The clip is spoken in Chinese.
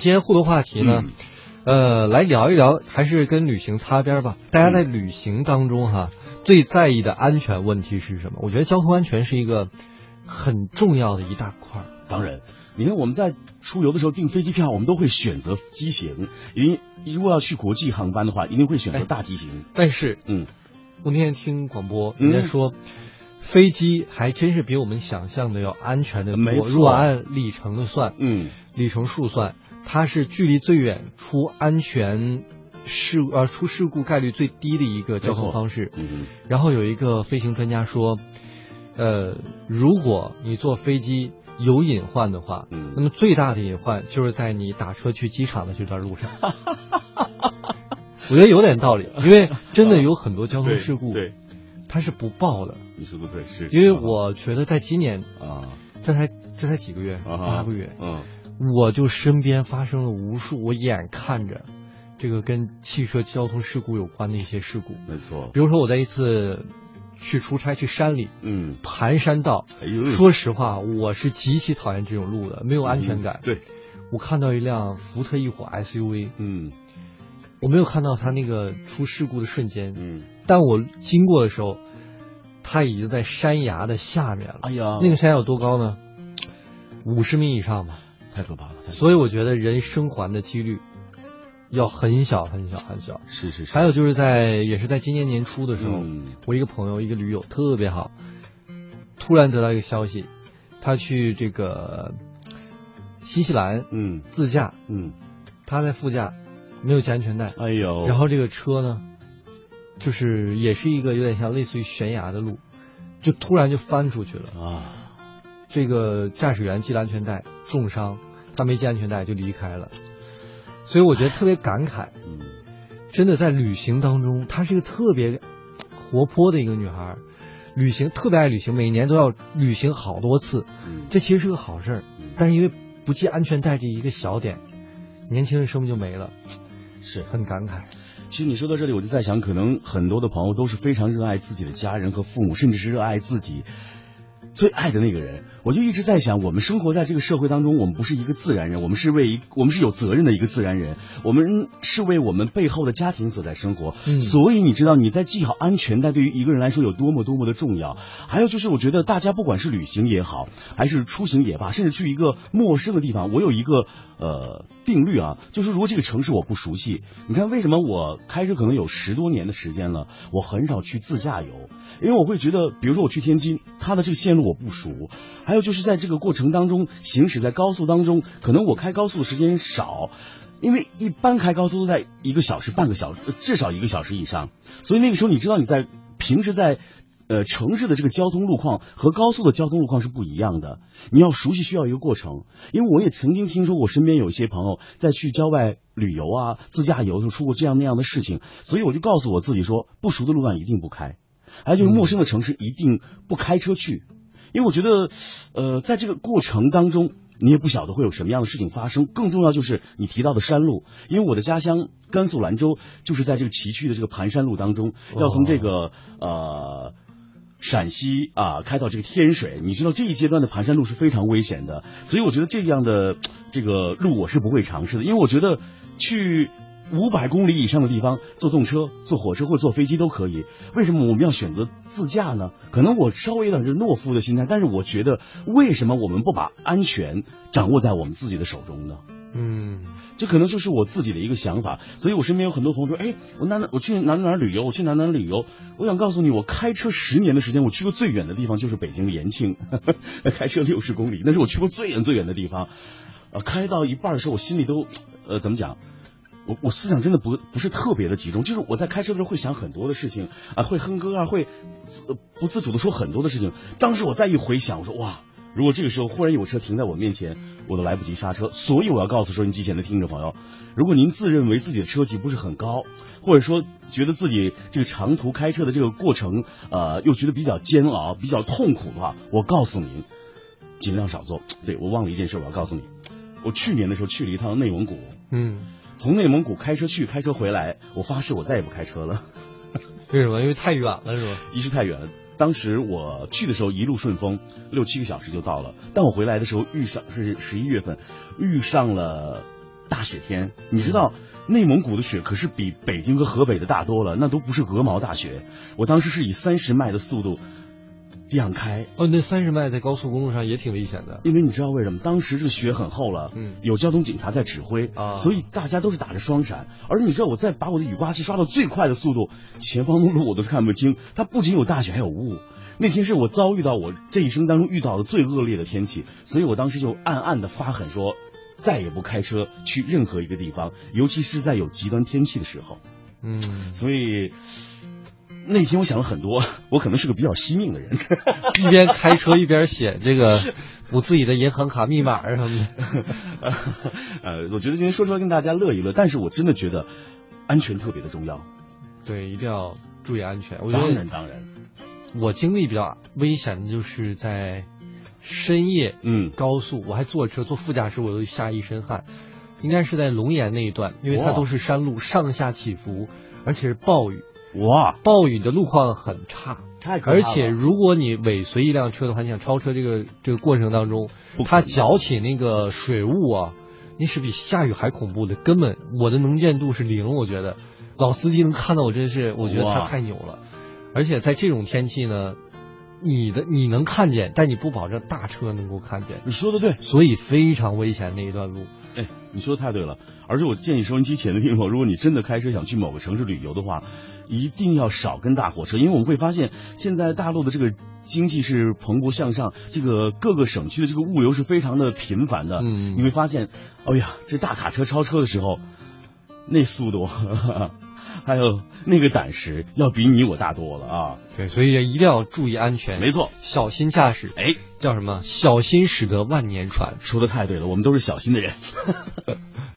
今天互动话题呢，嗯呃，来聊一聊，还是跟旅行擦边吧。大家在旅行当中哈，最在意的安全问题是什么？我觉得交通安全是一个很重要的一大块。当然，你看我们在出游的时候订飞机票，我们都会选择机型，因为如果要去国际航班的话，一定会选择哎大机型。但是嗯，我那天听广播，嗯人家说。飞机还真是比我们想象的要安全的多。没错如果按里程的算，嗯，里程数算，它是距离最远、出安全事呃出事故概率最低的一个交通方式。嗯。然后有一个飞行专家说，呃，如果你坐飞机有隐患的话，嗯。那么最大的隐患就是在你打车去机场的这段路上。我觉得有点道理，因为真的有很多交通事故，对，它是不报的。你说的对，是。因为我觉得在今年，啊，这才这才几个月，啊八个月，嗯我就身边发生了无数，我眼看着这个跟汽车交通事故有关的一些事故。没错，比如说我在一次去出差去山里嗯，盘山道，哎呦，说实话，我是极其讨厌这种路的，没有安全感。嗯对，我看到一辆福特翼虎 SUV，嗯我没有看到它那个出事故的瞬间，嗯，但我经过的时候，它已经在山崖的下面了。哎呀，那个山崖有多高呢？五十米以上吧。太可怕了，太所以我觉得人生还的几率要很小很小很小。是是是，还有就是在也是在今年年初的时候，嗯。我一个朋友一个驴友特别好，突然得到一个消息，他去这个新西兰嗯。自驾，嗯，他在副驾没有系安全带，哎呦，然后这个车呢，就是也是一个有点像类似于悬崖的路，就突然就翻出去了。啊，这个驾驶员系了安全带，重伤，他没系安全带就离开了。所以我觉得特别感慨，嗯真的在旅行当中，她是一个特别活泼的一个女孩，旅行特别爱旅行，每年都要旅行好多次，嗯，这其实是个好事儿。嗯但是因为不系安全带这一个小点，年轻人生命就没了，是很感慨。其实你说到这里，我就在想，可能很多的朋友都是非常热爱自己的家人和父母，甚至是热爱自己最爱的那个人。我就一直在想，我们生活在这个社会当中，我们不是一个自然人，我们是为一我们是有责任的一个自然人，我们是为我们背后的家庭所在生活。嗯所以你知道你在系好安全带对于一个人来说有多么多么的重要。还有就是，我觉得大家不管是旅行也好，还是出行也罢，甚至去一个陌生的地方，我有一个呃定律啊，就是如果这个城市我不熟悉，你看为什么我开车可能有十多年的时间了，我很少去自驾游，因为我会觉得，比如说我去天津，它的这个线路我不熟，还有就是在这个过程当中行驶在高速当中，可能我开高速的时间少。因为一般开高速都在一个小时、半个小时，至少一个小时以上，所以那个时候你知道你在平时在呃城市的这个交通路况和高速的交通路况是不一样的，你要熟悉需要一个过程。因为我也曾经听说过身边有一些朋友在去郊外旅游啊、自驾游的时候出过这样那样的事情，所以我就告诉我自己说，不熟的路段一定不开，还有就是陌生的城市一定不开车去，因为我觉得，呃，在这个过程当中。你也不晓得会有什么样的事情发生，更重要就是你提到的山路，因为我的家乡甘肃兰州就是在这个崎岖的这个盘山路当中，要从这个呃陕西啊开到这个天水，你知道这一阶段的盘山路是非常危险的，所以我觉得这样的这个路我是不会尝试的，因为我觉得去五百公里以上的地方坐动车、坐火车或者坐飞机都可以，为什么我们要选择自驾呢？可能我稍微有点是懦夫的心态，但是我觉得为什么我们不把安全掌握在我们自己的手中呢？嗯，这可能就是我自己的一个想法，所以我身边有很多朋友说，哎，我哪哪我去哪哪哪旅游，我去哪哪旅游。我想告诉你，我开车十年的时间，我去过最远的地方就是北京的延庆，开车六十公里，那是我去过最远最远的地方。呃，开到一半的时候，我心里都，呃，怎么讲？我我思想真的不不是特别的集中，就是我在开车的时候会想很多的事情啊，会哼歌啊，会自不自主的说很多的事情。当时我再一回想，我说哇，如果这个时候忽然有车停在我面前，我都来不及刹车。所以我要告诉收音机前的听众朋友，如果您自认为自己的车技不是很高，或者说觉得自己这个长途开车的这个过程，呃，又觉得比较煎熬、比较痛苦的话，我告诉您，尽量少做。对我忘了一件事，我要告诉你，我去年的时候去了一趟内蒙古，嗯，从内蒙古开车去，开车回来，我发誓我再也不开车了。为什么？因为太远了，是吧？一是太远了，当时我去的时候一路顺风，六七个小时就到了。但我回来的时候遇上是十一月份，遇上了大大雪天，你知道内蒙古的雪可是比北京和河北的大多了，那都不是鹅毛大雪。我当时是以三十迈的速度这样开，哦，那三十迈在高速公路上也挺危险的。因为你知道为什么？当时这个雪很厚了，嗯有交通警察在指挥啊所以大家都是打着双闪。而你知道我在把我的雨刮器刷到最快的速度，前方的路我都是看不清。它不仅有大雪，还有雾。那天是我遭遇到我这一生当中遇到的最恶劣的天气，所以我当时就暗暗的发狠说，再也不开车去任何一个地方，尤其是在有极端天气的时候。嗯，所以那天我想了很多，我可能是个比较惜命的人。一边开车一边写这个我自己的银行卡密码什么的。呃，我觉得今天说出来跟大家乐一乐，但是我真的觉得安全特别的重要。对，一定要注意安全。我觉当然当然，我经历比较危险的就是在深夜嗯，高速，我还坐车坐副驾驶，我都吓一身汗。应该是在龙岩那一段，因为它都是山路，上下起伏，而且是暴雨，哇，暴雨的路况很差。太可怕了而且如果你尾随一辆车的话，你想超车这个这个过程当中它搅起那个水雾啊，那是比下雨还恐怖的。根本我的能见度是零，我觉得老司机能看到我真是，我觉得他太牛了。而且在这种天气呢，你的你能看见，但你不保证大车能够看见，你说的对，所以非常危险那一段路。哎，你说的太对了。而且我建议收音机前的听众，如果你真的开车想去某个城市旅游的话，一定要少跟大货车，因为我们会发现现在大陆的这个经济是蓬勃向上，这个各个省区的这个物流是非常的频繁的。嗯你会发现，哎呀，这大卡车超车的时候，那速度，还有那个胆识，要比你我大多了啊！对，所以一定要注意安全，没错，小心驾驶。哎，叫什么？小心驶得万年船。说的太对了，我们都是小心的人。